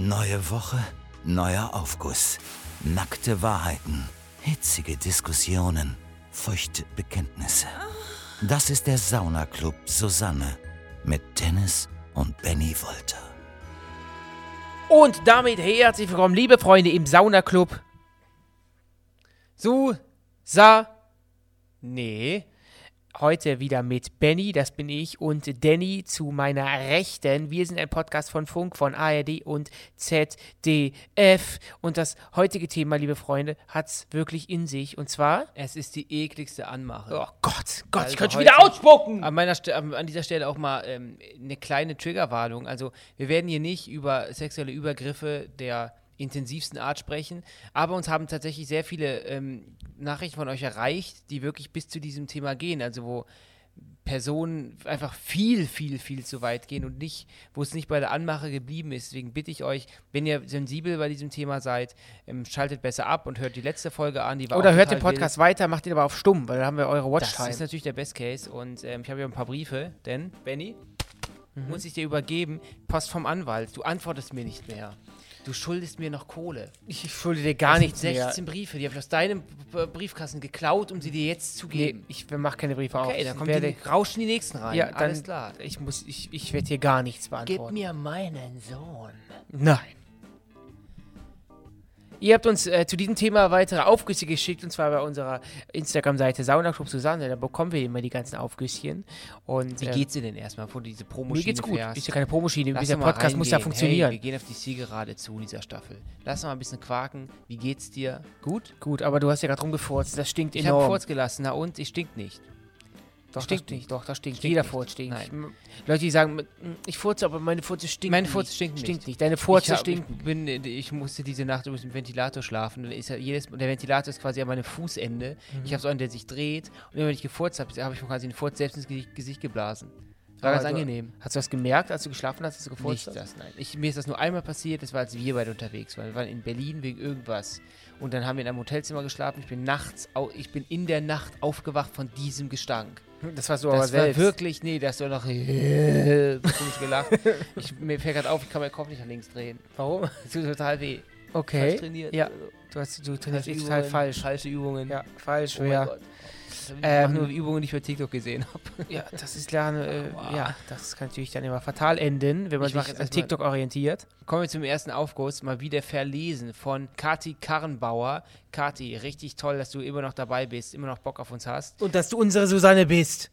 Neue Woche, neuer Aufguss. Nackte Wahrheiten, hitzige Diskussionen, feuchte Bekenntnisse. Das ist der Saunaclub Susanne mit Dennis und Benny Wolter. Und damit herzlich willkommen, liebe Freunde im Saunaclub. Su, sa, nee. Heute wieder mit Benny, das bin ich, und Danny zu meiner Rechten. Wir sind ein Podcast von Funk, von ARD und ZDF. Und das heutige Thema, liebe Freunde, hat es wirklich in sich. Und zwar. Es ist die ekligste Anmache. Oh Gott, Gott, Also ich könnte schon wieder ausspucken! An, meiner St an dieser Stelle auch mal ähm, eine kleine Triggerwarnung. Also, wir werden hier nicht über sexuelle Übergriffe der intensivsten Art sprechen, aber uns haben tatsächlich sehr viele ähm, Nachrichten von euch erreicht, die wirklich bis zu diesem Thema gehen. Also, wo Personen einfach viel, viel, viel zu weit gehen und nicht, wo es nicht bei der Anmache geblieben ist. Deswegen bitte ich euch, wenn ihr sensibel bei diesem Thema seid, ähm, schaltet besser ab und hört die letzte Folge an. Die war Oder hört den total wild. Podcast weiter, macht ihn aber auf stumm, weil dann haben wir eure Das Watchtime. ist natürlich der Best Case und ähm, ich habe hier ein paar Briefe, denn, Benny, Mhm. muss ich dir übergeben, Post vom Anwalt, du antwortest mir nicht mehr. Du schuldest mir noch Kohle. Ich schulde dir gar nichts sind mehr. 16 Briefe, die habe ich aus deinem Briefkasten geklaut, um sie dir jetzt zu Nee, geben. ich mache keine Briefe auf. okay, dann kommt werde, die, rauschen die nächsten rein. Ja, dann, Alles klar. Ich muss, ich, ich werde hier gar nichts Gib beantworten. mir meinen Sohn. Nein. Ihr habt uns äh, zu diesem Thema weitere Aufgüsse geschickt und zwar bei unserer Instagram-Seite Saunaclub Susanne. Da bekommen wir immer die ganzen Aufgüsschen. Und Wie äh, geht's dir denn erstmal, bevor du diese mir Promoschiene geht's gut. fährst? Ist ja keine Promoschiene. Dieser Podcast muss ja reingehen. funktionieren. Hey, wir gehen auf die Zielgerade zu in dieser Staffel. Lass mal ein bisschen quaken. Wie geht's dir? Gut? gut, aber du hast ja gerade rumgefurzt. Das stinkt Ich enorm. Furz gelassen, na und? Ich stink nicht. Doch, stinkt das nicht. Doch, das stinkt. Stinkt Jeder nicht. Furz stinkt. Nein. Leute, die sagen, "Mm, ich furze, aber meine Furze stinkt Meine. Furze stinken stinkt nicht. Deine Furze ich, stinkt. ich, bin, ich musste diese Nacht übrigens im Ventilator schlafen. Dann ist ja jedes, der Ventilator ist quasi an meinem Fußende. Mhm. Ich habe so einen, der sich dreht. Und immer wenn ich gefurzt habe, habe ich mir quasi den Furz selbst ins Gesicht, Gesicht geblasen. War Aber ganz du- angenehm. Hast du das gemerkt, als du geschlafen hast, dass du gefurzt Nicht hast? das, nein. Ich, mir ist das nur einmal passiert, das war, als wir beide unterwegs waren. Wir waren in Berlin wegen irgendwas. Und dann haben wir in einem Hotelzimmer geschlafen. Ich bin nachts, ich bin in der Nacht aufgewacht von diesem Gestank. Das du aber Das war selbst. wirklich, nee, das war noch nicht gelacht. Ich, mir fällt gerade auf, ich kann meinen Kopf nicht nach links drehen. Warum? Das tut total weh. Okay. Falsch trainiert. Ja, du, hast, du trainierst Falsche total Übungen, falsch. Falsche Übungen. Ja, falsch, Oh mein ja. Gott. Ich Ähm, nur Übungen, die ich bei TikTok gesehen habe. Ja, das ist lernen, äh, Aua. ja, das kann natürlich dann immer fatal enden, wenn man Ich sich an TikTok orientiert. Kommen wir zum ersten Aufguss, mal wieder verlesen von Kati Karrenbauer. Kati, richtig toll, dass du immer noch dabei bist, immer noch Bock auf uns hast. Und dass du unsere Susanne bist.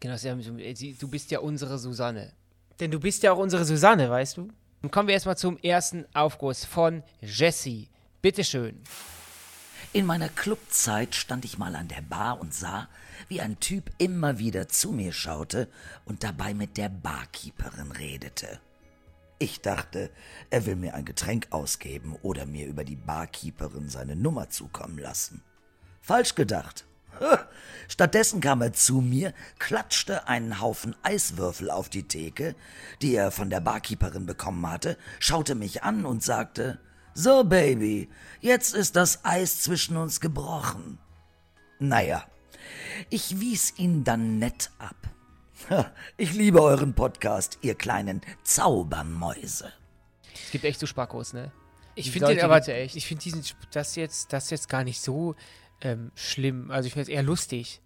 Genau, sie- du bist ja unsere Susanne. Denn du bist ja auch unsere Susanne, weißt du? Nun kommen wir erstmal zum ersten Aufguss von Jessie. Bitteschön. In meiner Clubzeit stand ich mal an der Bar und sah, wie ein Typ immer wieder zu mir schaute und dabei mit der Barkeeperin redete. Ich dachte, er will mir ein Getränk ausgeben oder mir über die Barkeeperin seine Nummer zukommen lassen. Falsch gedacht. Stattdessen kam er zu mir, klatschte einen Haufen Eiswürfel auf die Theke, die er von der Barkeeperin bekommen hatte, schaute mich an und sagte, So, Baby, jetzt ist das Eis zwischen uns gebrochen. Naja, ich wies ihn dann nett ab. Ich liebe euren Podcast, ihr kleinen Zaubermäuse. Es gibt echt so Spackos, ne? Ich finde den aber, echt. ich finde diesen, das jetzt, das jetzt gar nicht so ähm, schlimm. Also ich finde es eher lustig.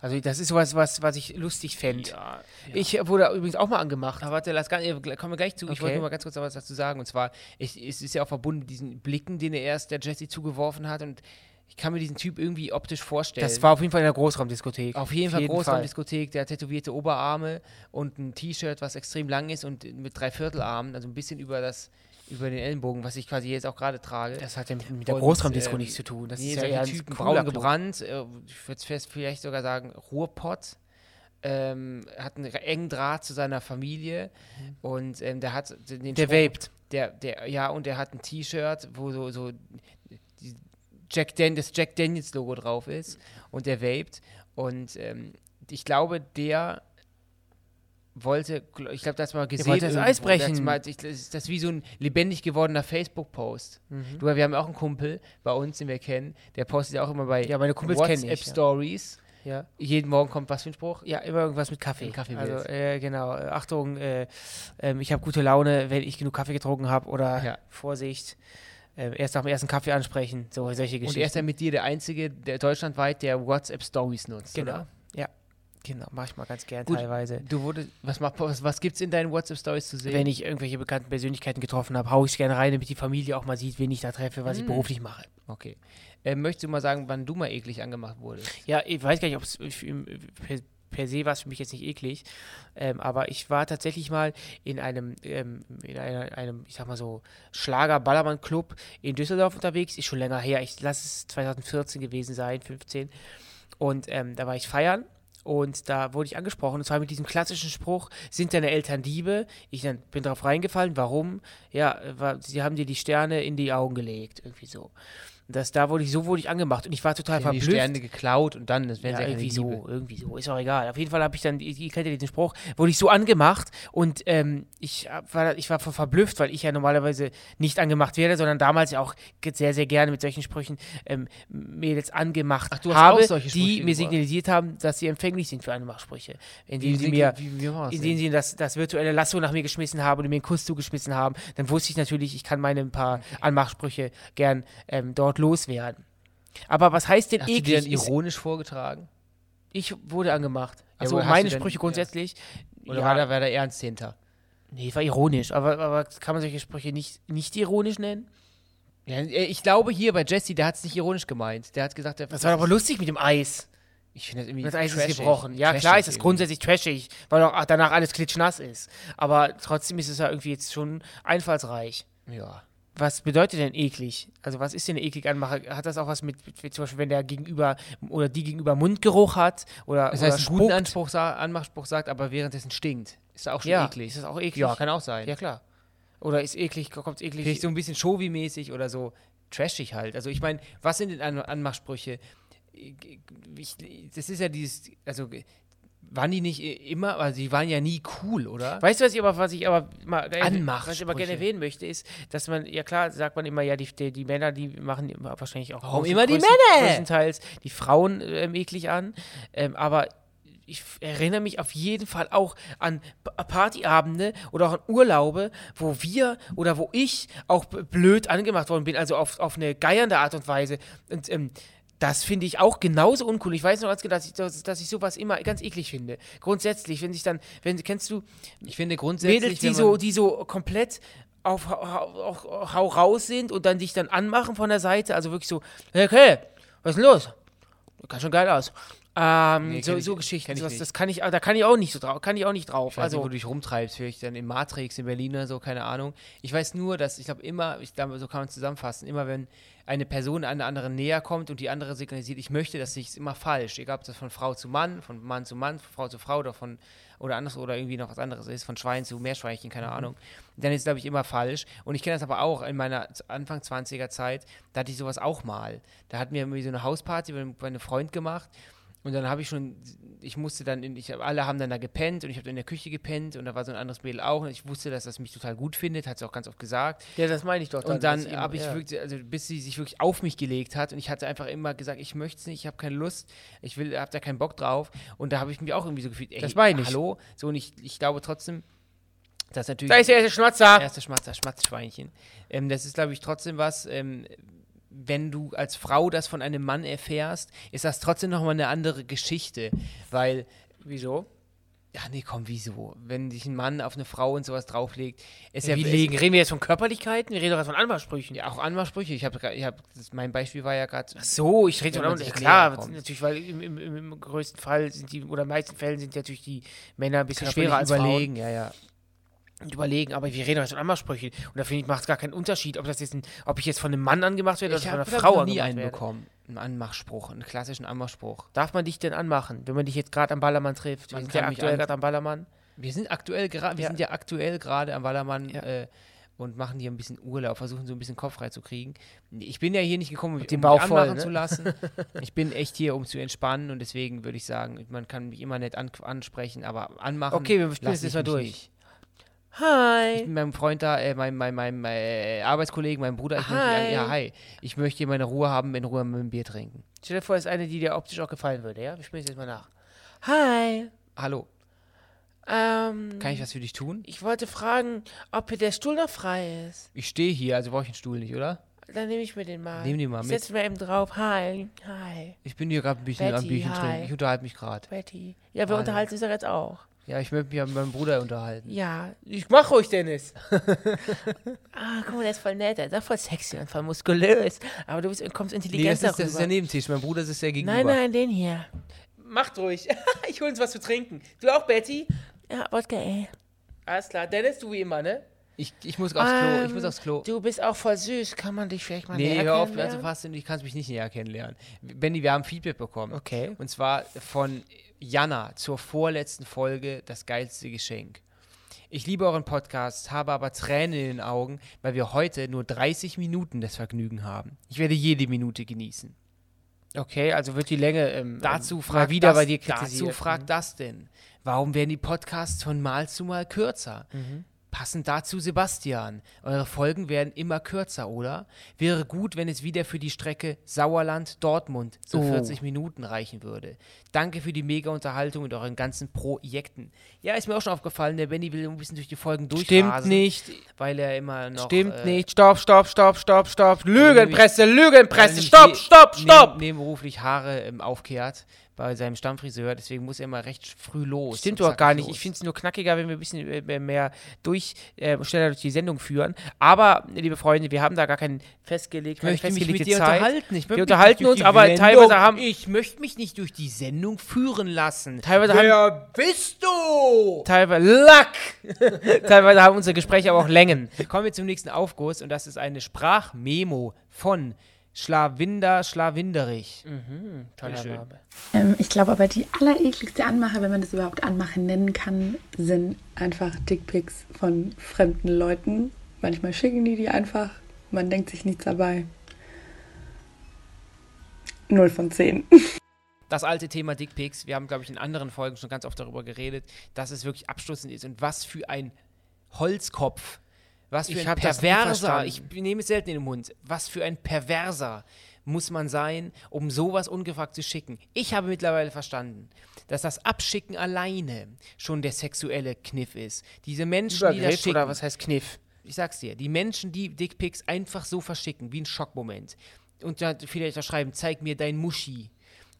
Also das ist sowas, was, was ich lustig fände. Ja, Ich wurde übrigens auch mal angemacht. Aber warte, lass gar nicht, kommen wir gleich zu. Ich Okay. wollte nur mal ganz kurz was dazu sagen. Und zwar, ich, es ist ja auch verbunden mit diesen Blicken, den er erst der Jesse zugeworfen hat. Und ich kann mir diesen Typ irgendwie optisch vorstellen. Das war auf jeden Fall in der Großraumdiskothek. auf jeden Fall Großraumdiskothek, der hat tätowierte Oberarme und ein T-Shirt, was extrem lang ist und mit Dreiviertelarmen, also ein bisschen über das, über den Ellenbogen, was ich quasi jetzt auch gerade trage. Das hat ja mit, mit der Großraumdisco ähm, nichts zu tun. Das nee, ist ja eher ein Typen, braun gebrannt, äh, ich würde es vielleicht sogar sagen, Ruhrpott. Ähm, hat einen engen Draht zu seiner Familie und ähm, der hat den Der vaped. Der, der, ja, und der hat ein T-Shirt, wo so, so Jack Dan das Jack Daniels Logo drauf ist und der vaped. Und ähm, ich glaube, der wollte, ich glaube, das mal gesehen. das Eis brechen. Das, ist, das wie so ein lebendig gewordener Facebook-Post. Mhm. Du, wir haben auch einen Kumpel bei uns, den wir kennen, der postet ja auch immer bei Ja. WhatsApp-Stories. Ja. Jeden Morgen kommt was für ein Spruch? Ja, immer irgendwas mit Kaffee. Im Kaffee also, äh, genau. Äh, Achtung, äh, ähm, ich habe gute Laune, wenn ich genug Kaffee getrunken habe. Oder Ja. Vorsicht, äh, erst nach dem ersten Kaffee ansprechen. So, solche Und Geschichten. er ist ja mit dir der Einzige, der deutschlandweit, der WhatsApp Stories nutzt, Genau. oder? Genau, mache ich mal ganz gern Gut. teilweise. Du wurdest, was, mach- was, was gibt's in deinen WhatsApp Stories zu sehen? Wenn ich irgendwelche bekannten Persönlichkeiten getroffen habe, haue ich gerne rein, damit die Familie auch mal sieht, wen ich da treffe, was ich Mm. beruflich mache. okay. Äh, möchtest du mal sagen, wann du mal eklig angemacht wurdest? Ja, ich weiß gar nicht, ob es per, per se war es für mich jetzt nicht eklig, ähm, aber ich war tatsächlich mal in einem, ähm, in einer, einem, ich sag mal so, Schlager-Ballermann-Club in Düsseldorf unterwegs, ist schon länger her, ich lasse es 2014 gewesen sein, 15. Und ähm, da war ich feiern und da wurde ich angesprochen, und zwar mit diesem klassischen Spruch, sind deine Eltern Diebe? Ich dann bin drauf reingefallen, warum? Ja, war, sie haben dir die Sterne in die Augen gelegt, irgendwie so. Das, da wurde ich, so wurde ich angemacht und ich war total Die haben die verblüfft. Sterne geklaut und dann, das wären Ja, irgendwie so, irgendwie so, ist auch egal. Auf jeden Fall habe ich dann, ihr kennt ja diesen Spruch, wurde ich so angemacht und ähm, ich war, ich war ver- verblüfft, weil ich ja normalerweise nicht angemacht werde, sondern damals ja auch sehr, sehr gerne mit solchen Sprüchen ähm, Mädels angemacht Ach, du hast habe, die mir signalisiert haben, dass sie empfänglich sind für Anmachsprüche. Indem Wie, sie mir wie, wie indem sie das, das virtuelle Lasso nach mir geschmissen haben und mir einen Kuss zugeschmissen haben, dann wusste ich natürlich, ich kann meine ein paar Anmachsprüche gern ähm, dort loswerden. Aber was heißt denn Hast du die dann eklig? Ist- ironisch vorgetragen? ich wurde angemacht. Ja, Also hast meine du denn- Sprüche ja. grundsätzlich. Oder ja, war, da, war da ernst hinter? nee, war ironisch. Aber, aber kann man solche Sprüche nicht, nicht ironisch nennen? Ja, äh, ich glaube hier bei Jesse, der hat es nicht ironisch gemeint. Der hat gesagt, der, Das war aber lustig mit dem Eis. Ich finde das irgendwie Das Eis trashig. ist gebrochen. Ja, Trashig klar ist das grundsätzlich trashig, weil auch danach alles klitschnass ist. Aber trotzdem ist es ja irgendwie jetzt schon einfallsreich. Ja. Was bedeutet denn eklig? Also was ist denn eklig Anmache? Hat das auch was mit, mit zum Beispiel, wenn der Gegenüber oder die Gegenüber Mundgeruch hat oder, Das oder heißt, einen guten spuckt? Anspruch, sa- Anmachspruch sagt, aber währenddessen stinkt. Ist da auch schon ja, eklig. ist das auch eklig? Ja, kann auch sein. Ja, klar. Oder ist eklig, kommt eklig? Vielleicht so ein bisschen Showy-mäßig oder so trashig halt. Also ich meine, was sind denn An Anmachsprüche? Ich, das ist ja dieses, also waren die nicht immer, also die waren ja nie cool, oder? Weißt du, was ich aber, was ich aber mal, äh, was ich aber gerne erwähnen möchte, ist, dass man, ja klar, sagt man immer, ja, die, die, die Männer, die machen immer wahrscheinlich auch Warum immer die größten- Männer? größtenteils die Frauen ähm, eklig an, ähm, aber ich erinnere mich auf jeden Fall auch an Partyabende oder auch an Urlaube, wo wir oder wo ich auch blöd angemacht worden bin, also auf, auf eine geiernde Art und Weise. Und ähm, das finde ich auch genauso uncool. Ich weiß noch ganz genau, dass ich, dass, dass ich sowas immer ganz eklig finde. Grundsätzlich, wenn sich dann, wenn, kennst du, Ich finde grundsätzlich, Mädels, die so, die so komplett auf hau, hau, hau raus sind und dann dich dann anmachen von der Seite, also wirklich so, hey, okay, was ist denn los? Kann schon geil aus. Ähm, Nee, so, ich- so Geschichten, ich sowas, nicht. das kann ich, da kann ich auch nicht so drauf, kann ich auch nicht drauf. Ich weiß nicht, Also, wo du dich rumtreibst, vielleicht dann in Matrix in Berlin oder so, keine Ahnung. Ich weiß nur, dass ich glaube immer, ich glaube, so kann man es zusammenfassen, immer wenn eine Person einer anderen näher kommt und die andere signalisiert, ich möchte das nicht, ist immer falsch. Egal, ob das von Frau zu Mann, von Mann zu Mann, von Frau zu Frau oder von oder anders oder irgendwie noch was anderes ist, von Schwein zu Meerschweinchen, keine Ahnung. Dann ist es, glaube ich, immer falsch. Und ich kenne das aber auch in meiner Anfang 20er Zeit, da hatte ich sowas auch mal. Da hatten wir irgendwie so eine Hausparty bei, bei einem Freund gemacht. Und dann habe ich schon, ich musste dann, in, ich, alle haben dann da gepennt und ich habe in der Küche gepennt und da war so ein anderes Mädel auch und ich wusste, dass das mich total gut findet, hat sie auch ganz oft gesagt. ja, das meine ich doch. Und dann dass eben- habe ich ja. wirklich, also bis sie sich wirklich auf mich gelegt hat und ich hatte einfach immer gesagt, ich möchte es nicht, ich habe keine Lust, ich will, habe da keinen Bock drauf. Und da habe ich mich auch irgendwie so gefühlt, ey, Das meine ich. hallo? So und ich, ich glaube trotzdem, dass natürlich Da ist der erste Schmatzer. erste Schmatzer, Schmatzschweinchen. Ähm, das ist, glaube ich, trotzdem was, ähm, wenn du als Frau das von einem Mann erfährst, ist das trotzdem nochmal eine andere Geschichte. Weil, Wieso? ja, nee, komm, wieso? Wenn sich ein Mann auf eine Frau und sowas drauflegt, ist ja, Wie legen? Reden wir jetzt von Körperlichkeiten? Wir reden doch jetzt von Anmachsprüchen. ja auch Anmachsprüche. Ich habe, ich hab, mein Beispiel war ja gerade. Ach so, ich rede von ja, klar, natürlich, weil im, im, im, größten Fall sind die, oder in den meisten Fällen sind natürlich die Männer ein bisschen schwerer als überlegen, ja, ja. Und überlegen, aber wir reden jetzt von Anmachsprüchen und da finde ich, macht es gar keinen Unterschied, ob das jetzt ein, ob ich jetzt von einem Mann angemacht werde oder Ich von einer habe Frau noch nie angemacht einen werde. bekommen. Einen Anmachspruch, einen klassischen Anmachspruch. Darf man dich denn anmachen, wenn man dich jetzt gerade am Ballermann trifft? Man Wir sind ja mich aktuell gerade am Ballermann. Wir sind aktuell gerade, wir Ja. sind ja aktuell gerade am Wallermann Ja. äh, und machen hier ein bisschen Urlaub, versuchen so ein bisschen Kopf frei zu kriegen. Ich bin ja hier nicht gekommen, um den mich Bauch voll, anmachen ne? zu lassen. ich bin echt hier, um zu entspannen und deswegen würde ich sagen, man kann mich immer nett an ansprechen, aber anmachen. Okay, wir spielen jetzt ich mal mich durch. Nicht. Hi. Ich bin meinem Freund da, äh, meinem, meinem, meinem äh, Arbeitskollegen, meinem Bruder, ich möchte, Hi. ja, hi. Ich möchte hier meine Ruhe haben, in Ruhe mit dem Bier trinken. Stell dir vor, ist eine, die dir optisch auch gefallen würde, ja? Wir spielen es jetzt mal nach. Hi. Hallo, Ähm, kann ich was für dich tun? ich wollte fragen, ob hier der Stuhl noch frei ist. Ich stehe hier, also brauche ich einen Stuhl nicht, oder? Dann nehme ich mir den mal. Nehm den mal ich mit. setze mir eben drauf. Hi. Hi. Ich bin hier gerade ein bisschen am Betty, Bierchen hi. trinken. Ich unterhalte mich gerade. Betty. Ja, wir Hallo. unterhalten uns doch jetzt auch. Ja, ich möchte mich mit meinem Bruder unterhalten. Ja, ich mach ruhig, Dennis. ah, guck mal, der ist voll nett, der ist auch voll sexy und voll muskulös. Aber du bist, kommst Nee, intelligent das ist, das ist darüber. der Nebentisch. Mein Bruder sitzt ja gegenüber. Nein, nein, den hier. Macht ruhig. ich hol uns was zu trinken. Du auch, Betty? Ja, Wodka, ey. Alles klar. Dennis, du wie immer, ne? Ich, ich muss aufs Klo. Ich Ähm, muss aufs Klo. Du bist auch voll süß. Kann man dich vielleicht mal Nee, näher hör auf, also fast, ich kann mich nicht näher kennenlernen. Benny, wir haben Feedback bekommen. Okay. Und zwar von Jana zur vorletzten Folge Das geilste Geschenk. Ich liebe euren Podcast, habe aber Tränen in den Augen, weil wir heute nur 30 Minuten das Vergnügen haben. Ich werde jede Minute genießen. Okay, also wird die Länge ähm, Dazu ähm, fragt mal wieder das, bei dir Dazu kritisiert. fragt das denn. Warum werden die Podcasts von Mal zu Mal kürzer? Mhm. Passend dazu Sebastian. Eure Folgen werden immer kürzer, oder? Wäre gut, wenn es wieder für die Strecke Sauerland-Dortmund so Oh. 40 Minuten reichen würde. Danke für die mega Unterhaltung mit euren ganzen Projekten. Ja, ist mir auch schon aufgefallen, der Benny will ein bisschen durch die Folgen durchrasen. Stimmt nicht. Weil er immer noch... Stimmt äh, nicht. Stopp, stopp, stopp, stopp, stopp. Lügenpresse, Lügenpresse. Stopp, stopp, stopp. Nebenberuflich Haare ähm, aufkehrt bei seinem Stammfriseur, deswegen muss er immer recht früh los. Stimmt doch gar nicht. los. Ich finde es nur knackiger, wenn wir ein bisschen äh, mehr durch, äh, schneller durch die Sendung führen. Aber, liebe Freunde, wir haben da gar keinen festgelegt, Ich keine möchte mich festgelegte mit dir Zeit. unterhalten. Ich möchte Wir unterhalten uns, aber Sendung- teilweise haben- Ich möchte mich nicht durch die Sendung führen lassen. Teilweise haben, Wer bist du? teilweise, Lack! teilweise haben unsere Gespräche aber auch Längen. Kommen wir zum nächsten Aufguss und das ist eine Sprachmemo von Schlawinder Schlawinderich. Toller Schön. Name. Ähm, ich glaube aber die allerekligste Anmache, wenn man das überhaupt Anmache nennen kann, sind einfach Dickpics von fremden Leuten. Manchmal schicken die die einfach, man denkt sich nichts dabei. Null von zehn. Das alte Thema Dickpics, wir haben, glaube ich, in anderen Folgen schon ganz oft darüber geredet, dass es wirklich abstoßend ist und was für ein Holzkopf, was für Ich ein Perverser, ich nehme es selten in den Mund, was für ein Perverser muss man sein, um sowas ungefragt zu schicken. Ich habe mittlerweile verstanden, dass das Abschicken alleine schon der sexuelle Kniff ist. Diese Menschen, die das Übergriff schicken, oder was heißt Kniff? ich sag's dir, die Menschen, die Dickpics einfach so verschicken, wie ein Schockmoment, und dann vielleicht auch schreiben, zeig mir dein Muschi,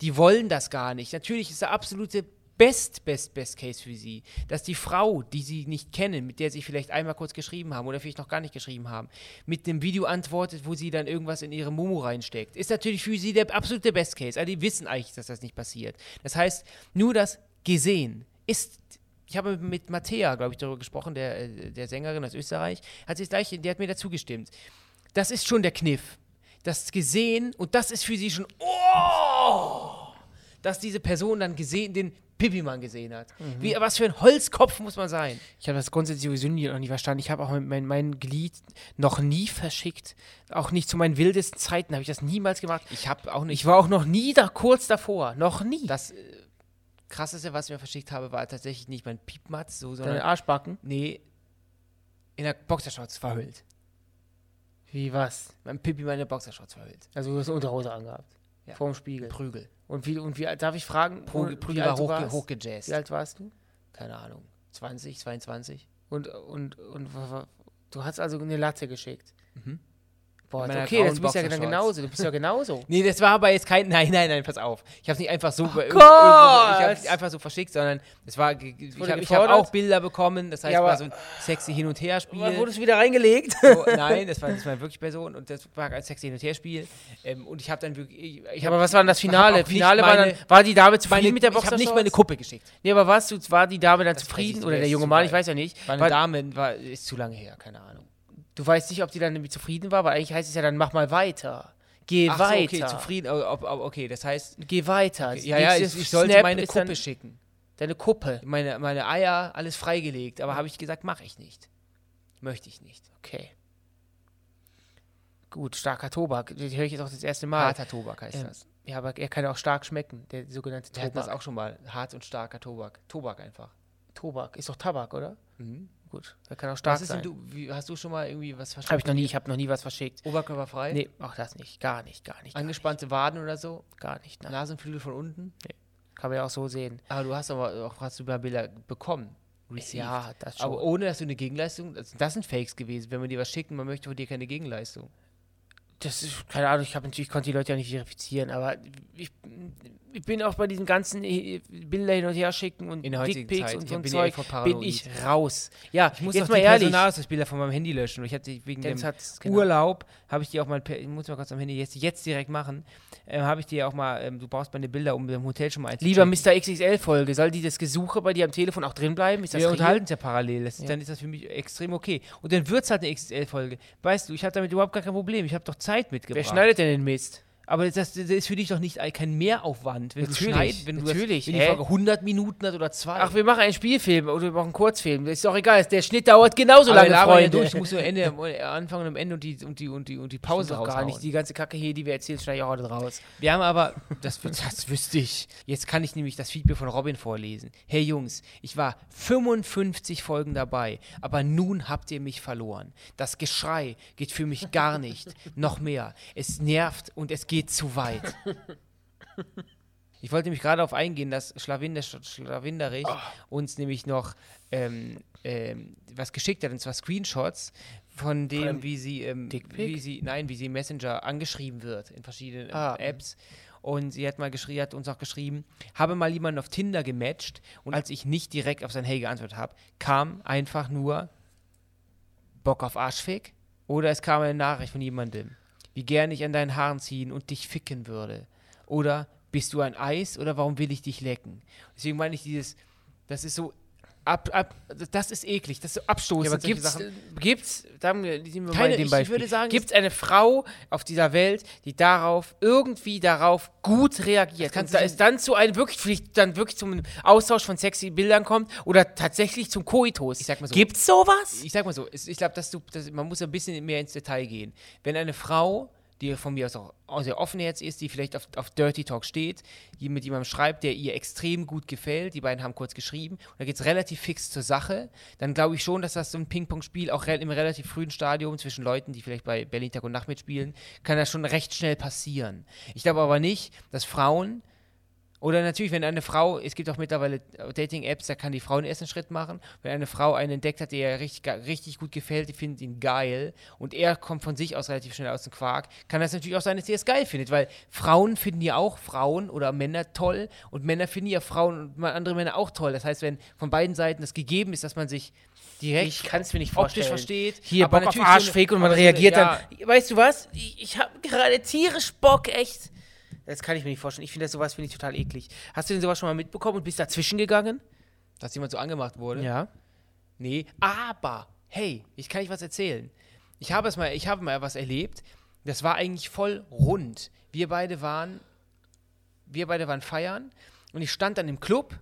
die wollen das gar nicht. Natürlich ist der absolute Best, Best, Best Case für sie, dass die Frau, die sie nicht kennen, mit der sie vielleicht einmal kurz geschrieben haben oder vielleicht noch gar nicht geschrieben haben, mit dem Video antwortet, wo sie dann irgendwas in ihre Momo reinsteckt. Ist natürlich für sie der absolute Best Case. Also die wissen eigentlich, dass das nicht passiert. Das heißt, nur das Gesehen ist ich habe mit Mattea, glaube ich, darüber gesprochen, der, äh, der Sängerin aus Österreich, hat sich gleich, die hat mir dazu gestimmt. Das ist schon der Kniff. Das gesehen und das ist für sie schon, oh, dass diese Person dann gesehen, den Pipimann gesehen hat. Wie, was für ein Holzkopf muss man sein? Ich habe das grundsätzlich sowieso nie, noch nie verstanden. Ich habe auch mein, mein Glied noch nie verschickt. Auch nicht zu meinen wildesten Zeiten habe ich das niemals gemacht. Ich habe auch nicht. Ich war auch noch nie da kurz davor. Noch nie. das äh, krasseste, was ich mir verschickt habe, war tatsächlich nicht mein Piepmatz, so, Deine sondern Arschbacken. nee, in der Boxershorts verhüllt. Wie was? Mein Pipi meine Boxershorts verhüllt. Also du hast eine Unterhose angehabt. Ja. Vorm Spiegel. Prügel. Und wie, und wie alt, darf ich fragen? Prügel, wie Prügel alt hochge hochgejazzt. Wie alt warst du? Keine Ahnung. 20, 22. Und, und, und, wa- du hast also eine Latte geschickt. Mhm. Boah, okay, das bist ja dann genauso. Du bist ja genauso. Nee, das war aber jetzt kein. Nein, nein, nein, pass auf. Ich habe nicht einfach so. Gott! irgendwo- Ich habe einfach so verschickt, sondern es war. Ich wurde habe ich hab auch Bilder bekommen. Das heißt, Ja, es war so ein sexy Hin- und Her-Spiel. Wurdest du wieder reingelegt? So, nein, das war, das war wirklich Person und das war ein sexy Hin- und Her-Spiel. Ähm, und ich habe dann wirklich. Ich, ich hab- aber was war denn das ich hab Finale? nicht Finale war meine- dann, war die Dame zufrieden meine, mit der Ich habe Boxershorts? nicht meine Kuppe geschickt. Nee, aber warst du, war die Dame dann Das ich zufrieden? nicht, Oder der junge Mann? Ich weiß ja nicht. War eine Dame, war, ist zu lange her, keine Ahnung. Du weißt nicht, ob die dann irgendwie zufrieden war, weil eigentlich heißt es ja dann, mach mal weiter. Geh Ach so, weiter. okay, zufrieden. Oh, ob- ob- Okay, das heißt. Geh weiter. Ja, ja, Nächstes ich, ich sollte Snap meine Kuppe dann schicken. Deine Kuppe. Meine, meine Eier, alles freigelegt. Aber habe ich gesagt, mache ich nicht. Möchte ich nicht. Okay. Gut, starker Tobak. Den höre ich jetzt auch das erste Mal. Harter Tobak heißt Ähm, das. Ja, aber er kann auch stark schmecken, der sogenannte Wir hatten das Tobak. auch schon mal. Hart und starker Tobak. Tobak einfach. Tobak ist doch Tabak, oder? Gut, das kann auch stark sein. du, wie, hast du schon mal irgendwie was verschickt? Habe ich noch nie, ich habe noch nie was verschickt. Oberkörperfrei? Nee, auch das nicht. Gar nicht, gar nicht. Gar Angespannte Waden oder so? nicht, gar nicht. Nein. Nasenflügel von unten? Kann man ja auch so sehen. Aber du hast aber auch hast du Bilder bekommen. Received. Ja, das schon. aber ohne dass du eine Gegenleistung. Also das sind Fakes gewesen, wenn man dir was schickt und man möchte von dir keine Gegenleistung. Das ist, keine Ahnung, ich habe natürlich, ich konnte die Leute ja nicht verifizieren, aber ich, ich bin auch bei diesen ganzen äh, Bilder hin und her schicken und Dickpics und so ein Zeug, bin ich raus. Ja, Ich muss jetzt mal die ehrlich. Personalausweisbilder von meinem Handy löschen. Ich hatte wegen Dennis dem genau. Urlaub, habe ich die auch mal, ich muss mal kurz am Handy jetzt, jetzt direkt machen, ähm, habe ich dir auch mal, ähm, du brauchst meine Bilder, um im Hotel schon mal Lieber. Mr. XXL-Folge, soll die das Gesuche bei dir am Telefon auch drin bleiben? Ist das Wir unterhalten uns ja parallel, ist, Ja. dann ist das für mich extrem okay. Und dann wird es halt eine XXL-Folge. Weißt du, ich habe damit überhaupt gar kein Problem. Ich habe doch Zeit Wer mitgebracht. schneidet denn den Mist? Aber das, das ist für dich doch nicht ein- kein Mehraufwand, wenn Natürlich, du schneidest, wenn du natürlich, das, wenn die? Folge 100 Minuten hat oder zwei. Ach, wir machen einen Spielfilm oder wir machen einen Kurzfilm. Das ist doch egal. Der Schnitt dauert genauso Aber lange, labern ja Freunde. durch. Ich muss nur Ende, Anfang und am Ende und die, und die, und die, und die Pause doch gar nicht. Die ganze Kacke hier, die wir erzählen, schneide ich auch heute raus. Wir haben aber, das, das wüsste ich. Jetzt kann ich nämlich das Feedback von Robin vorlesen. Hey Jungs, ich war 55 Folgen dabei, aber nun habt ihr mich verloren. Das Geschrei geht für mich gar nicht. Noch mehr. Es nervt und es geht zu weit. Ich wollte nämlich gerade darauf eingehen, dass Schlawinder, Schlawinderich uns nämlich noch ähm, ähm, was geschickt hat, und zwar Screenshots von dem, einem wie sie, ähm, wie sie, nein, wie sie Messenger angeschrieben wird in verschiedenen ähm, Ah. Apps. Und sie hat mal geschrieben, hat uns auch geschrieben, habe mal jemanden auf Tinder gematcht und als ich nicht direkt auf sein Hey geantwortet habe, kam einfach nur Bock auf Arschfick oder es kam eine Nachricht von jemandem, wie gern ich an deinen Haaren ziehen und dich ficken würde. Oder bist du ein Eis oder warum will ich dich lecken? Deswegen meine ich dieses, das ist so, ab, ab, das ist eklig, das ist abstoßend. Ja, aber gibt's, Sachen. äh, gibt's, da haben wir, sind wir Keine, bei dem ich Beispiel. würde sagen, gibt's eine Frau auf dieser Welt, die darauf, irgendwie darauf gut reagiert und da es dann zu einem wirklich, vielleicht dann wirklich zum Austausch von sexy Bildern kommt oder tatsächlich zum Koitus. Ich sag mal so. Gibt's sowas? ich sag mal so, ich glaube, dass du, dass, man muss ein bisschen mehr ins Detail gehen. Wenn eine Frau, die von mir aus auch sehr offen jetzt ist, die vielleicht auf, auf Dirty Talk steht, die mit jemandem schreibt, der ihr extrem gut gefällt, die beiden haben kurz geschrieben, und da geht es relativ fix zur Sache, dann glaube ich schon, dass das so ein Ping-Pong-Spiel auch im relativ frühen Stadium zwischen Leuten, die vielleicht bei Berlin Tag und Nacht mitspielen, kann das schon recht schnell passieren. Ich glaube aber nicht, dass Frauen oder natürlich, wenn eine Frau, es gibt auch mittlerweile Dating-Apps, da kann die Frau den ersten Schritt machen. Wenn eine Frau einen entdeckt hat, der ihr richtig, richtig gut gefällt, die findet ihn geil und er kommt von sich aus relativ schnell aus dem Quark, kann das natürlich auch sein, dass sie es geil findet, weil Frauen finden ja auch Frauen oder Männer toll und Männer finden ja Frauen und andere Männer auch toll. Das heißt, wenn von beiden Seiten das gegeben ist, dass man sich direkt Ich kann es mir nicht optisch versteht, Hier, aber Bock auf natürlich so eine- Arschfick und man so reagiert ja, dann. Weißt du was? Ich, ich habe gerade tierisch Bock, echt. Das kann ich mir nicht vorstellen. Ich finde das sowas finde ich total eklig. Hast du denn sowas schon mal mitbekommen und bist dazwischen gegangen? Dass jemand so angemacht wurde. Ja. Nee, aber hey, ich kann euch was erzählen. Ich habe es mal, ich habe mal was erlebt. Das war eigentlich voll rund. Wir beide waren, wir beide waren feiern und ich stand dann im Club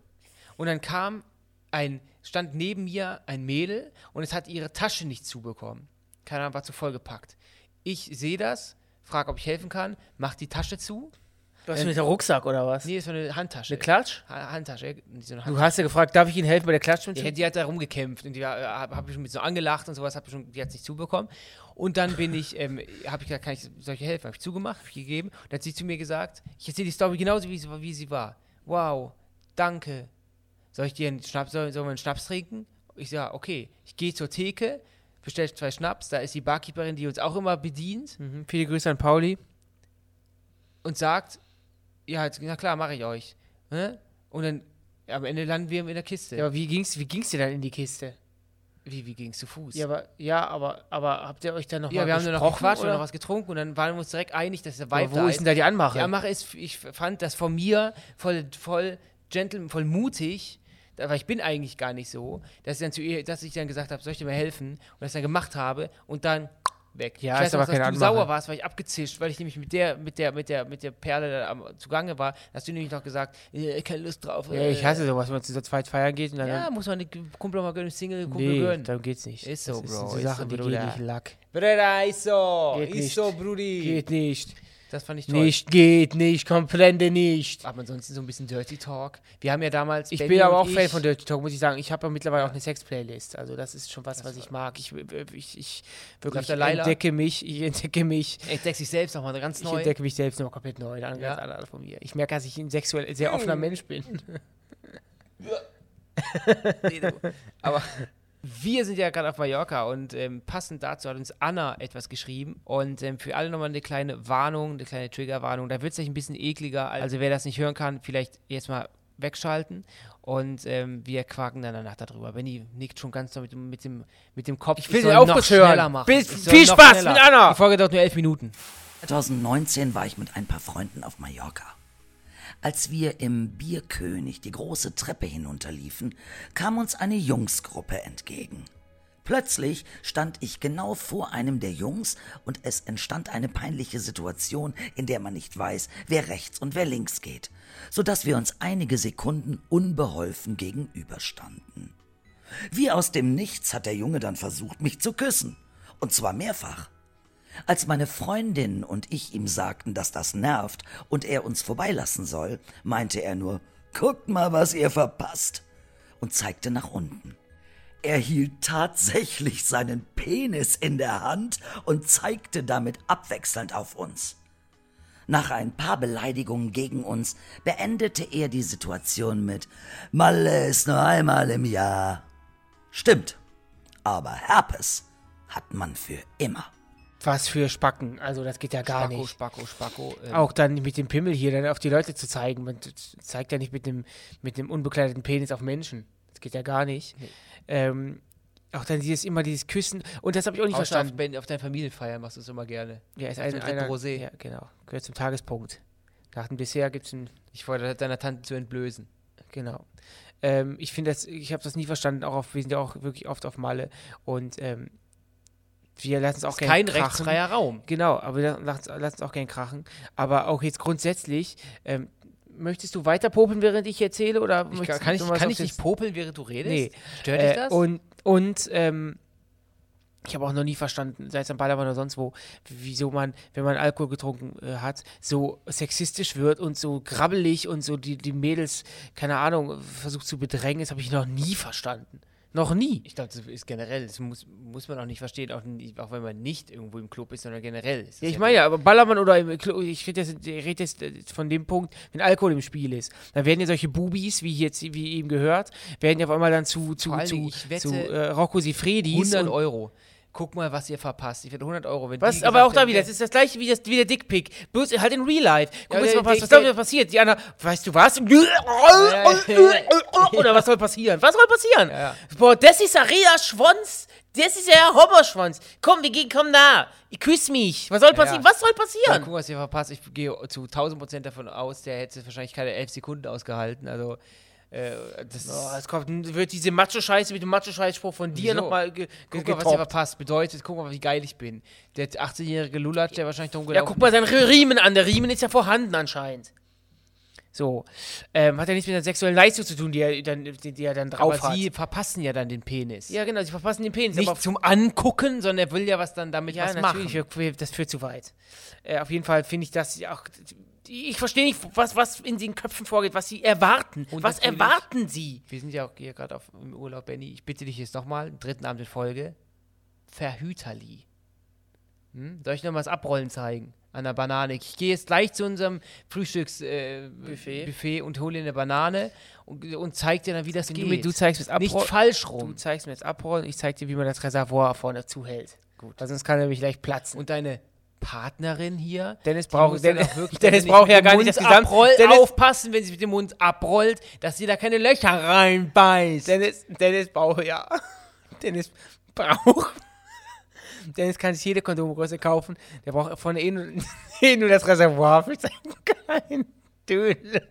und dann kam ein, stand neben mir ein Mädel und es hat ihre Tasche nicht zubekommen. Keine Ahnung, war zu vollgepackt. Ich sehe das, frage, ob ich helfen kann, mach die Tasche zu. Du hast mit der Rucksack oder was? Nee, es war eine Handtasche. Eine Klatsch? Ha- Handtasche. So eine Du hast ja gefragt, darf ich Ihnen helfen bei der Klatsch? Die, die hat da rumgekämpft und die habe hab ich schon mit so angelacht und sowas, hab schon, die hat nicht zubekommen. Und dann bin ich, ähm, habe ich gesagt, kann ich solche helfen? Habe ich zugemacht, habe ich gegeben. Und dann hat sie zu mir gesagt, ich erzähle die Story genauso, wie sie, wie sie war. Wow, danke. Soll ich dir einen Schnaps, soll, sollen wir einen Schnaps trinken? Ich sage, okay. Ich gehe zur Theke, bestelle zwei Schnaps, da ist die Barkeeperin, die uns auch immer bedient Mhm. Viele Grüße an Pauli. und sagt, ja, jetzt, na klar, mache ich euch. Ne? Und dann, am Ende landen wir in der Kiste. Ja, aber wie ging's, wie ging's dir dann in die Kiste? Wie, wie ging es zu Fuß? Ja, aber, ja, aber, aber habt ihr euch dann noch Ja, wir haben nur noch gequatscht und oder? noch was getrunken und dann waren wir uns direkt einig, dass der Aber Vibe wo da ist denn da die Anmache? Die Anmache ist, ich fand das von mir voll, voll gentle, voll mutig, weil ich bin eigentlich gar nicht so, dass ich dann, zu ihr, dass ich dann gesagt habe, soll ich dir mal helfen? Und das dann gemacht habe und dann weg. Ja, ich weiß ist aber noch, dass keine du Anmache. sauer warst, weil ich abgezischt, weil ich nämlich mit der, mit der, mit der, mit der Perle da am, zugange war, hast du nämlich noch gesagt, äh, keine Lust drauf. ja, ich hasse sowas, wenn man zu so zweit feiern geht und dann. Ja, muss man den Kumpel mal gönnen, Single Kumpel nee, gönnen. darum geht's nicht. Ist so, das Bro, Ist so ist Sachen, so, die gehen nicht Lack. Bruder, ist so, Geht ist nicht. so, Brudi. Geht nicht. Das fand ich toll. Nicht geht nicht, komplett nicht. Aber ansonsten so ein bisschen Dirty Talk. Wir haben ja damals. Ich Benny bin aber auch Fan ich- von Dirty Talk, muss ich sagen. Ich habe ja mittlerweile auch eine Sex-Playlist. Also das ist schon was, was ich mag. Ich, ich, ich wirklich entdecke mich, ich entdecke mich, Entdeckt sich selbst nochmal ganz ich neu. entdecke mich selbst noch komplett neu. Dann Ja. ganz anders von mir. Ich merke, dass ich ein sexuell sehr offener Mensch bin. Nee, du- Aber wir sind ja gerade auf Mallorca und ähm, passend dazu hat uns Anna etwas geschrieben. Und ähm, für alle nochmal eine kleine Warnung, eine kleine Triggerwarnung. Da wird es gleich ein bisschen ekliger. Also wer das nicht hören kann, vielleicht jetzt mal wegschalten. Und ähm, wir quaken dann danach darüber. Benny nickt schon ganz doll mit, dem- mit, dem, mit dem Kopf. Ich will soll den noch hören. schneller machen. Bis- Ich viel Spaß schneller. mit Anna. Die Folge dauert nur elf Minuten. 2019 war ich mit ein paar Freunden auf Mallorca. Als wir im Bierkönig die große Treppe hinunterliefen, kam uns eine Jungsgruppe entgegen. Plötzlich stand ich genau vor einem der Jungs und es entstand eine peinliche Situation, in der man nicht weiß, wer rechts und wer links geht, so dass wir uns einige Sekunden unbeholfen gegenüberstanden. Wie aus dem Nichts hat der Junge dann versucht, mich zu küssen. Und zwar mehrfach. Als meine Freundin und ich ihm sagten, dass das nervt und er uns vorbeilassen soll, meinte er nur, guckt mal, was ihr verpasst, und zeigte nach unten. Er hielt tatsächlich seinen Penis in der Hand und zeigte damit abwechselnd auf uns. Nach ein paar Beleidigungen gegen uns beendete er die Situation mit Malle ist nur einmal im Jahr. Stimmt, aber Herpes hat man für immer. Was für Spacken. Also das geht ja gar Spacko, nicht. Spacko, Spacko. ähm, Auch dann mit dem Pimmel hier dann auf die Leute zu zeigen. Man zeigt ja nicht mit dem, mit dem unbekleideten Penis auf Menschen. Das geht ja gar nicht. Ähm, auch dann dieses immer dieses Küssen. Und das habe ich auch nicht Außer auf, verstanden. Ben- auf deinen Familienfeiern machst du es immer gerne. Ja, ist auf ein, dem dritten einer, Rosé. Ja, genau. Gehört zum Tagespunkt. Nach dem Dessert gibt es ein Ich fordere deiner Tante zu entblößen. Genau. Ähm, ich finde das, ich habe das nie verstanden, auch auf, wir sind ja auch wirklich oft auf Malle und ähm, wir lassen es auch gerne kein krachen. rechtsfreier Raum. Genau, aber wir lassen es auch gerne krachen. Aber auch jetzt grundsätzlich, ähm, möchtest du weiter popeln, während ich erzähle? Oder Ich, möchtest kann ich, kann ich nicht popeln, während du redest? Nee. Stört dich Äh, das? Und, und ähm, ich habe auch noch nie verstanden, sei es am Ballermann oder sonst wo, wieso man, wenn man Alkohol getrunken äh, hat, so sexistisch wird und so grabbelig und so die, die Mädels, keine Ahnung, versucht zu bedrängen. Das habe ich noch nie verstanden. Noch nie. ich glaube, das ist generell, das muss, muss man auch nicht verstehen, auch, auch wenn man nicht irgendwo im Club ist, sondern generell. ist Ja, ich meine ja, aber Ballermann oder im Klo- ich rede jetzt, ich red jetzt äh, von dem Punkt, wenn Alkohol im Spiel ist, dann werden ja solche Bubis, wie jetzt, wie eben gehört, werden ja auf einmal dann zu, zu, zu, zu äh, Rocco Sifredis 100 und- Euro. Guck mal, was ihr verpasst. Ich werde 100 Euro, wenn Was, aber auch da wieder, das ist das gleiche wie, das, wie der Dickpick. Bloß halt in Real Life. Guck Ja, mal, was, was, der- passiert? Die anderen, weißt du was? Oder was soll passieren? Was soll passieren? Ja, ja. Boah, das ist Rea Schwanz. Das ist ja Hobberschwanz. Komm, wir gehen, komm da. Ich küss mich. Was soll passieren? ja. Was soll passieren? guck, was ihr verpasst. Ich gehe zu 1000 Prozent davon aus, der hätte wahrscheinlich keine 11 Sekunden ausgehalten. Also, äh, das Oh, es kommt, wird diese Macho-Scheiße mit dem Macho-Scheißspruch von dir Wieso? nochmal ge Guck mal, was getoppt. verpasst. Bedeutet, guck mal, wie geil ich bin. Der 18-jährige Lulatsch, der wahrscheinlich drum Ja, gelaufen guck mal seinen Riemen an. Der Riemen ist ja vorhanden anscheinend. So. Ähm, hat ja nichts mit der sexuellen Leistung zu tun, die er dann, die, die er dann drauf Aber hat. sie verpassen ja dann den Penis. Ja, genau, sie verpassen den Penis. Nicht zum Angucken, sondern er will ja was dann damit ja, was natürlich, machen. wir- das führt zu weit. Äh, auf jeden Fall finde ich das auch. Ich verstehe nicht, was, was in den Köpfen vorgeht, was sie erwarten. Und was erwarten sie? Wir sind ja auch hier gerade auf- im Urlaub, Benny. Ich bitte dich jetzt nochmal, dritten Abend in Folge. Verhüterli. Hm? Soll ich noch mal das Abrollen zeigen? An der Banane. Ich gehe jetzt gleich zu unserem Frühstücksbuffet äh, und hole dir eine Banane und, und zeig dir dann, wie das Du, geht. mir- du zeigst mir das Nicht falsch Du rum. zeigst mir jetzt abrollen, ich zeig dir, wie man das Reservoir vorne zuhält. Gut. Weil sonst kann er nämlich gleich platzen. Und deine Partnerin hier. Dennis braucht dann Dennis, wirklich, braucht ja gar nicht das Gesamt. abrollt, Dennis, aufpassen, wenn sie mit dem Mund abrollt, dass sie da keine Löcher reinbeißt. Dennis, Dennis braucht ja. Dennis braucht. Dennis kann sich jede Kondomgröße kaufen. Der braucht vorne eh nur, eh nur das Reservoir für seinen kleinen Dödel.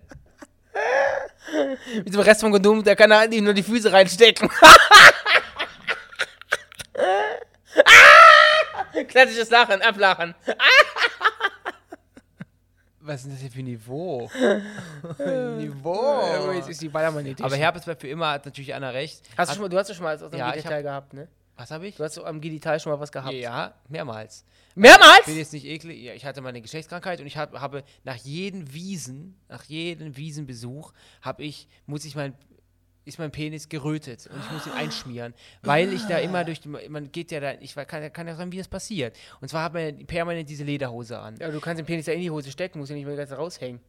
Mit dem Rest vom Kondom, da kann er eigentlich nur die Füße reinstecken. Klassisches Lachen, Ablachen. Was ist denn das hier für ein Niveau? Niveau. jetzt ist die Ballermann-Idee. Aber Herpes bleibt für immer, hat natürlich Anna recht. hast du, schon mal, du hast ja schon mal als aus Ja, Detail gehabt, ne? Was habe ich? Du hast am Genital schon mal was gehabt. Ja, mehrmals. Mehrmals? Ich bin jetzt nicht eklig. Ja, ich hatte meine Geschlechtskrankheit und ich hab, habe nach jedem Wiesen, nach jedem Wiesenbesuch, habe ich, muss ich mein, ist mein Penis gerötet und ich muss ihn einschmieren, weil ich da immer durch, die, man geht ja da, ich kann, kann ja sagen, wie das passiert. Und zwar hat man permanent diese Lederhose an. Ja, du kannst den Penis ja in die Hose stecken, musst ja nicht mehr ganz raushängen.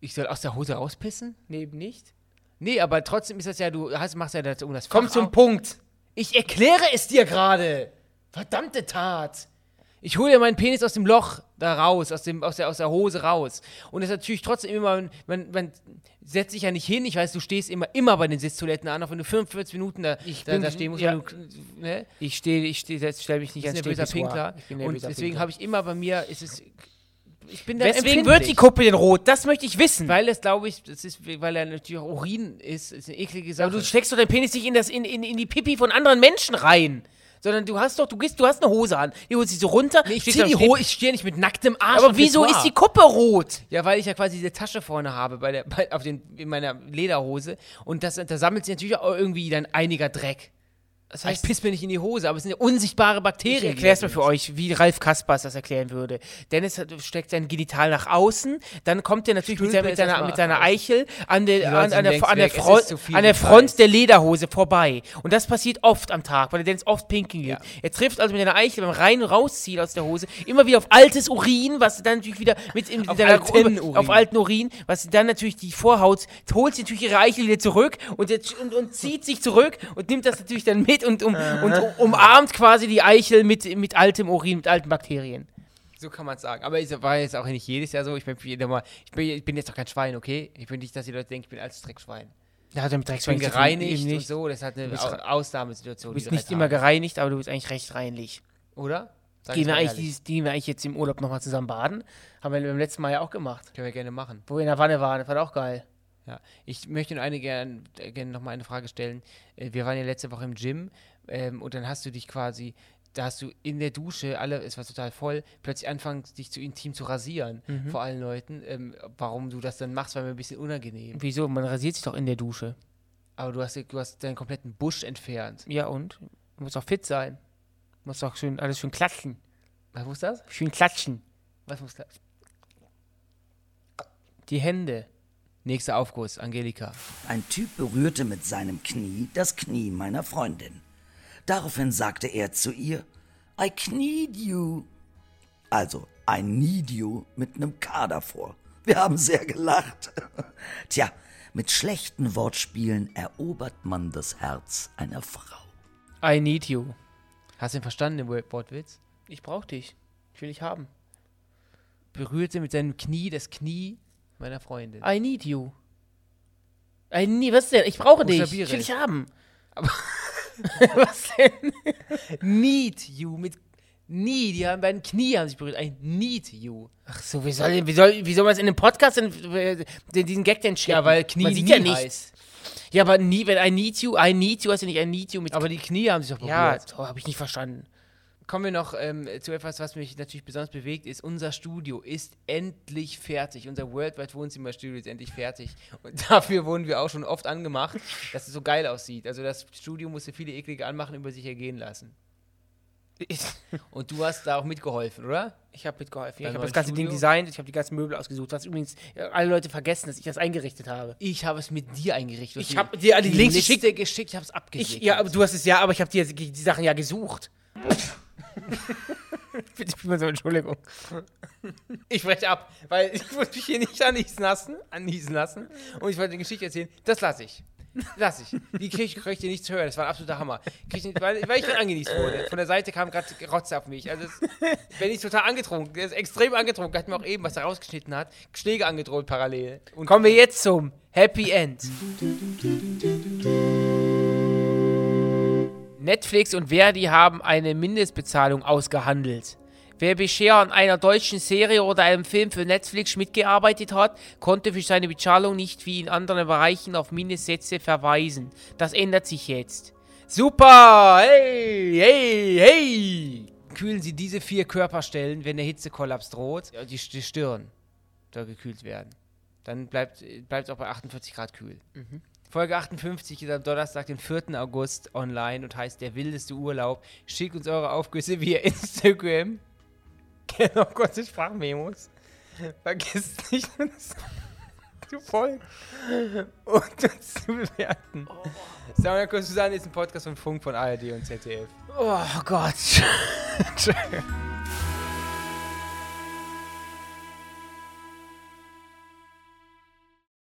Ich soll aus der Hose rauspissen? Nee, eben nicht. Nee, aber trotzdem ist das ja, du hast, machst ja das um das Komm Fach zum auf. Punkt. Ich erkläre es dir gerade. Verdammte Tat. Ich hole ja meinen Penis aus dem Loch da raus, aus, dem, aus, der, aus der Hose raus. Und es ist natürlich trotzdem immer, man, man setzt sich ja nicht hin. Ich weiß, du stehst immer, immer bei den Sitztoiletten an, auch wenn du 45 Minuten da, Ich da, bin- da stehen musst. ja. Du, ne? Ich stehe, ich stehe, stelle mich nicht Ich ans bin Stehpissoir. Pinkler. Ich bin Und deswegen habe ich immer bei mir, ist es, ich bin da empfindlich. wird die Kuppe denn rot? Das möchte ich wissen. Weil es, glaube ich, das ist, weil er natürlich auch Urin ist, ist eine eklige Sache. Aber du steckst doch deinen Penis nicht in, das, in, in, in die Pipi von anderen Menschen rein. Sondern du hast doch, du gehst, du hast eine Hose an. Die holst sie so runter. Nee, ich zieh die Hose, ich stehe nicht mit nacktem Arsch Aber wieso Pissoir. ist die Kuppe rot? Ja, weil ich ja quasi diese Tasche vorne habe bei der, bei, auf den, in meiner Lederhose und das, da sammelt sich natürlich auch irgendwie dann einiger Dreck. Das heißt, ich piss mir nicht in die Hose, aber es sind ja unsichtbare Bakterien. Ich erkläre es mal für euch, wie Ralf Kaspers das erklären würde. Dennis steckt sein Genital nach außen, dann kommt er natürlich mit, seiner- mit, seiner, mit seiner. Eichel an, der, Leute an, an, der, an, der, Front, an der. Front der Lederhose vorbei. Und das passiert oft am Tag, weil der Dennis oft pinkeln geht. Ja. Er trifft also mit seiner Eichel beim Rein- und Rausziehen aus der Hose immer wieder auf altes Urin, was dann natürlich wieder mit in Auf seiner alten Urin. auf alten Urin, was dann natürlich die Vorhaut, holt sie natürlich ihre Eichel wieder zurück und, und, und zieht sich zurück und nimmt das natürlich dann mit und, um, und umarmt quasi die Eichel mit, mit altem Urin, mit alten Bakterien. So kann man es sagen. Aber es war jetzt auch nicht jedes Jahr so. Ich bin, mal, ich bin, ich bin jetzt doch kein Schwein, okay? Ich bin nicht, dass die Leute denken, ich bin als Dreckschwein. Da hat er mit Ich bin gereinigt eben und nicht. so. Das hat eine Ausnahmesituation. Du bist die nicht immer gereinigt, aber du bist eigentlich recht reinlich. Oder? Sag Gehen ich wir, eigentlich dieses, gehen wir eigentlich jetzt im Urlaub nochmal zusammen baden? Haben wir beim letzten Mal ja auch gemacht. Können wir gerne machen. Wo wir in der Wanne waren, das war auch geil. Ja, ich möchte nur eine gerne gern nochmal eine Frage stellen. Äh, Wir waren ja letzte Woche im Gym ähm, und dann hast du dich quasi, da hast du in der Dusche, alle, es war total voll, plötzlich anfangen, dich zu intim zu rasieren vor allen Leuten. Ähm, warum du das dann machst, war mir ein bisschen unangenehm. Wieso? Man rasiert sich doch in der Dusche. Aber du hast, du hast deinen kompletten Busch entfernt. Ja und? Muss doch fit sein. Muss doch schön, alles schön klatschen. Was muss das? Schön klatschen. Was muss das? Die Hände. Nächster Aufguss, Angelika. Ein Typ berührte mit seinem Knie das Knie meiner Freundin. Daraufhin sagte er zu ihr, I need you. Also, I need you mit einem K davor. Wir haben sehr gelacht. Tja, mit schlechten Wortspielen erobert man das Herz einer Frau. I need you. Hast du ihn verstanden, den Wort- Wortwitz? Ich brauch dich. Ich will dich haben. Berührte mit seinem Knie das Knie meiner Freundin. I need you. I need, was denn? Ich brauche dich. Ich will dich haben. Was denn? need you mit nie, die haben beiden Knie haben sich berührt. I need you. Ach so, wie soll, wie soll, wie soll man es in einem Podcast denn, äh, den, diesen Gag denn schicken? Ja, weil Knie man sieht nie ja nichts. heißt. Ja, aber nie, wenn I need you, I need you, heißt ja nicht I need you mit Aber die Knie haben sich doch berührt. Ja, so habe ich nicht verstanden. Kommen wir noch ähm, zu etwas, was mich natürlich besonders bewegt, ist, unser Studio ist endlich fertig. Unser Worldwide Wohnzimmerstudio ist endlich fertig. Und dafür wurden wir auch schon oft angemacht, dass es so geil aussieht. Also das Studio musste viele eklige Anmachen über sich ergehen lassen. Und du hast da auch mitgeholfen, oder? ich habe mitgeholfen. Beim Ich habe das ganze Ding Studio? designt, ich habe die ganzen Möbel ausgesucht. Was übrigens ja, alle Leute vergessen, dass ich das eingerichtet habe. Ich habe es mit dir eingerichtet. Ich habe dir die Links Liste geschickt. geschickt, ich habe es abgeschickt. Ich, ja, aber du hast es ja, aber ich habe dir die, die Sachen ja gesucht. Bitte, so Entschuldigung. Ich breche ab, weil ich wollte mich hier nicht anniesen lassen, anniesen lassen. Und ich wollte eine Geschichte erzählen. Das lasse ich. Lass ich. Die kriege ich, krieg ich dir nicht zu hören. Das war ein absoluter Hammer. Ich nicht, weil, weil ich angenießt wurde. Von der Seite kam gerade Rotze auf mich. Also es, bin ich total angetrunken. Der ist extrem angetrunken. Hat mir auch eben, was er rausgeschnitten hat, Schläge angedroht parallel. Und Kommen wir jetzt zum Happy End. Netflix und Verdi haben eine Mindestbezahlung ausgehandelt. Wer bisher an einer deutschen Serie oder einem Film für Netflix mitgearbeitet hat, konnte für seine Bezahlung nicht wie in anderen Bereichen auf Mindestsätze verweisen. Das ändert sich jetzt. Super! Hey, hey, hey! kühlen Sie diese vier Körperstellen, wenn der Hitzekollaps droht, die, die Stirn soll gekühlt werden. Dann bleibt es auch bei 48 Grad kühl. Folge 58 ist am Donnerstag, den 4. August online und heißt Der wildeste Urlaub. Schickt uns eure Aufgüsse via Instagram. Genau, kurze Sprachmemos. Vergesst nicht, uns zu folgen und uns zu bewerten. Oh. Sauna Susanne ist ein Podcast von Funk von ARD und ZDF. Oh Gott. Tschüss.